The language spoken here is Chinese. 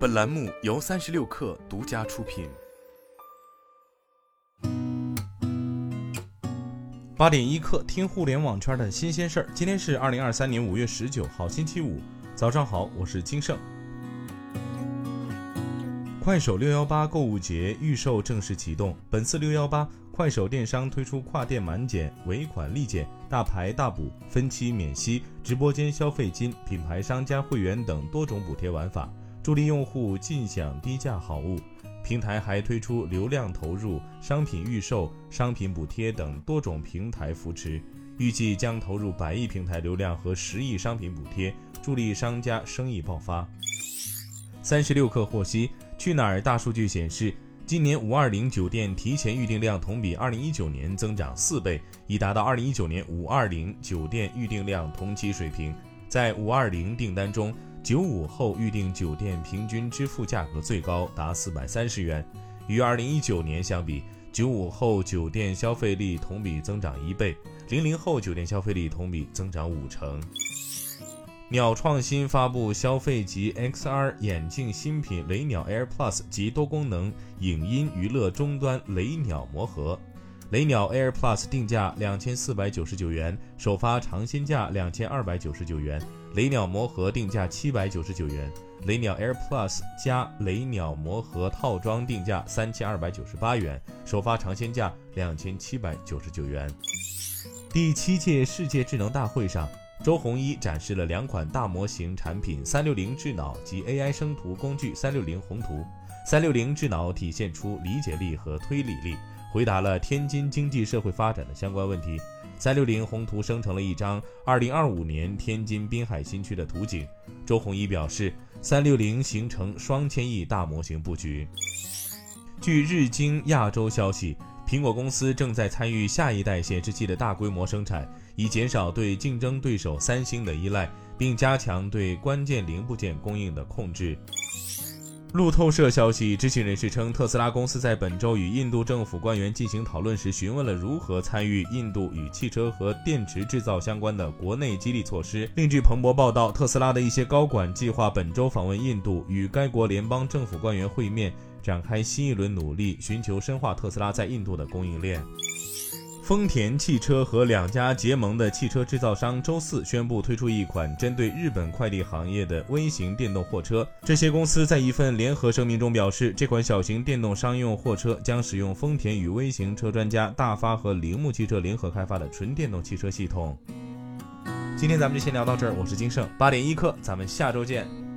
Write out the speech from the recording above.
本栏目由三十六氪独家出品。八点一刻，听互联网圈的新鲜事儿。今天是二零二三年五月十九号，星期五，早上好，我是金盛。快手六幺八购物节预售正式启动，本次六幺八，快手电商推出跨店满减、尾款立减、大牌大补、分期免息、直播间消费金、品牌商家会员等多种补贴玩法。助力用户尽享低价好物，平台还推出流量投入、商品预售、商品补贴等多种平台扶持，预计将投入百亿平台流量和十亿商品补贴，助力商家生意爆发。三十六氪获悉，去哪儿大数据显示，今年五二零酒店提前预订量同比二零一九年增长四倍，已达到二零一九年五二零酒店预订量同期水平。在五二零订单中，九五后预订酒店平均支付价格最高达四百三十元，与二零一九年相比，九五后酒店消费力同比增长一倍，零零后酒店消费力同比增长五成。鸟创新发布消费级 XR 眼镜新品雷鸟 Air Plus 及多功能影音娱乐终端雷鸟魔盒。雷鸟 Air Plus 定价两千四百九十九元，首发尝鲜价两千二百九十九元。雷鸟魔盒定价七百九十九元。雷鸟 Air Plus 加雷鸟魔盒套装定价三千二百九十八元，首发尝鲜价两千七百九十九元。第七届世界智能大会上，周鸿祎展示了两款大模型产品：三六零智脑及 AI 生图工具三六零宏图。三六零智脑体现出理解力和推理力。回答了天津经济社会发展的相关问题。三六零宏图生成了一张二零二五年天津滨海新区的图景。周鸿祎表示，三六零形成双千亿大模型布局。据日经亚洲消息，苹果公司正在参与下一代显示器的大规模生产，以减少对竞争对手三星的依赖，并加强对关键零部件供应的控制。路透社消息，知情人士称，特斯拉公司在本周与印度政府官员进行讨论时，询问了如何参与印度与汽车和电池制造相关的国内激励措施。另据彭博报道，特斯拉的一些高管计划本周访问印度，与该国联邦政府官员会面，展开新一轮努力，寻求深化特斯拉在印度的供应链。丰田汽车和两家结盟的汽车制造商周四宣布推出一款针对日本快递行业的微型电动货车。这些公司在一份联合声明中表示，这款小型电动商用货车将使用丰田与微型车专家大发和铃木汽车联合开发的纯电动汽车系统。今天咱们就先聊到这儿，我是金盛八点一刻，咱们下周见。